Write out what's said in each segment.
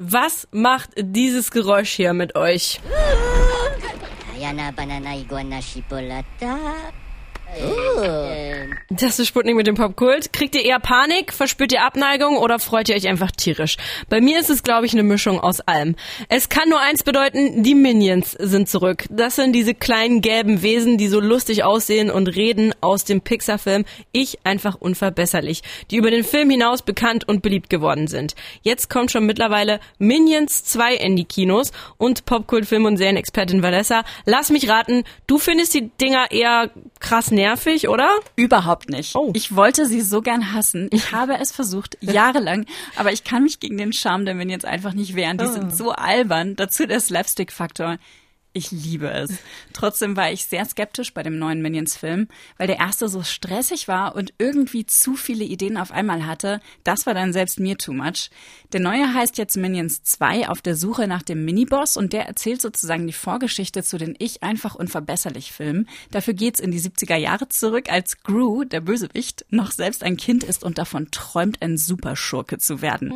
Was macht dieses Geräusch hier mit euch? Das ist Sputnik mit dem Popkult. Kriegt ihr eher Panik, verspürt ihr Abneigung oder freut ihr euch einfach tierisch? Bei mir ist es, glaube ich, eine Mischung aus allem. Es kann nur eins bedeuten, die Minions sind zurück. Das sind diese kleinen gelben Wesen, die so lustig aussehen und reden aus dem Pixar-Film Ich einfach unverbesserlich, die über den Film hinaus bekannt und beliebt geworden sind. Jetzt kommt schon mittlerweile Minions 2 in die Kinos und Popkult-Film- und Serienexpertin Vanessa, lass mich raten, du findest die Dinger eher krass nervig, oder? Überhaupt nicht. Oh. Ich wollte sie so gern hassen. Ich habe es versucht, jahrelang, aber ich kann mich gegen den Charme der Minions einfach nicht wehren. Die Oh. sind so albern. Dazu der Slapstick-Faktor. Ich liebe es. Trotzdem war ich sehr skeptisch bei dem neuen Minions-Film, weil der erste so stressig war und irgendwie zu viele Ideen auf einmal hatte. Das war dann selbst mir too much. Der neue heißt jetzt Minions 2 auf der Suche nach dem Miniboss und der erzählt sozusagen die Vorgeschichte zu den Ich einfach unverbesserlich Filmen. Dafür geht's in die 70er Jahre zurück, als Gru, der Bösewicht, noch selbst ein Kind ist und davon träumt, ein Superschurke zu werden.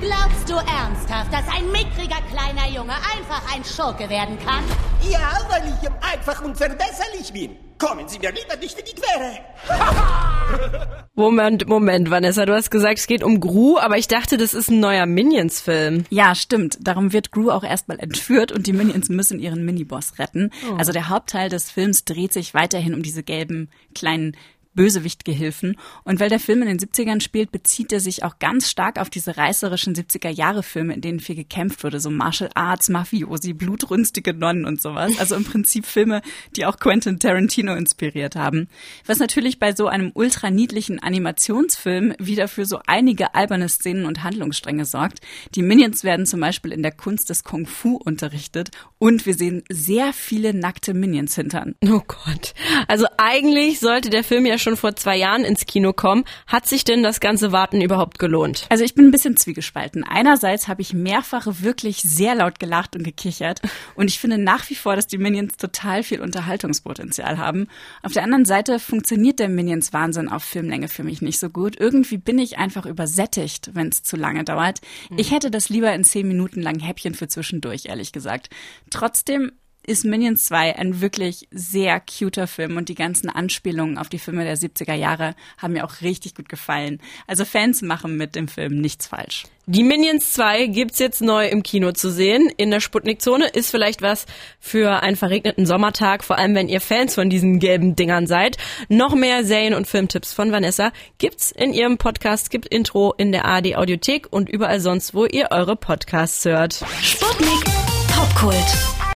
Glaubst du ernsthaft, dass ein mickriger kleiner Junge einfach ein Schurke werden kann? Ja, weil ich einfach unverbesserlich bin. Kommen Sie mir lieber nicht in die Quere. Moment, Moment, Vanessa, du hast gesagt, es geht um Gru, aber ich dachte, das ist ein neuer Minions-Film. Ja, stimmt. Darum wird Gru auch erstmal entführt und die Minions müssen ihren Miniboss retten. Also der Hauptteil des Films dreht sich weiterhin um diese gelben kleinen Bösewichtgehilfen. Und weil der Film in den 70ern spielt, bezieht er sich auch ganz stark auf diese reißerischen 70er-Jahre-Filme, in denen viel gekämpft wurde, so Martial Arts, Mafiosi, blutrünstige Nonnen und sowas. Also im Prinzip Filme, die auch Quentin Tarantino inspiriert haben. Was natürlich bei so einem ultra niedlichen Animationsfilm wieder für so einige alberne Szenen und Handlungsstränge sorgt. Die Minions werden zum Beispiel in der Kunst des Kung Fu unterrichtet und wir sehen sehr viele nackte Minions hintern. Oh Gott. Also eigentlich sollte der Film ja schon vor zwei Jahren ins Kino kommen. Hat sich denn das ganze Warten überhaupt gelohnt? Also ich bin ein bisschen zwiegespalten. Einerseits habe ich mehrfach wirklich sehr laut gelacht und gekichert und ich finde nach wie vor, dass die Minions total viel Unterhaltungspotenzial haben. Auf der anderen Seite funktioniert der Minions Wahnsinn auf Filmlänge für mich nicht so gut. Irgendwie bin ich einfach übersättigt, wenn es zu lange dauert. Ich hätte das lieber in zehn Minuten lang Häppchen für zwischendurch, ehrlich gesagt. Trotzdem ist Minions 2 ein wirklich sehr cuter Film und die ganzen Anspielungen auf die Filme der 70er Jahre haben mir auch richtig gut gefallen. Also Fans machen mit dem Film nichts falsch. Die Minions 2 gibt's jetzt neu im Kino zu sehen. In der Sputnik-Zone ist vielleicht was für einen verregneten Sommertag, vor allem wenn ihr Fans von diesen gelben Dingern seid. Noch mehr Serien- und Filmtipps von Vanessa gibt's in ihrem Podcast, gibt Intro in der ARD Audiothek und überall sonst, wo ihr eure Podcasts hört. Sputnik Popkult.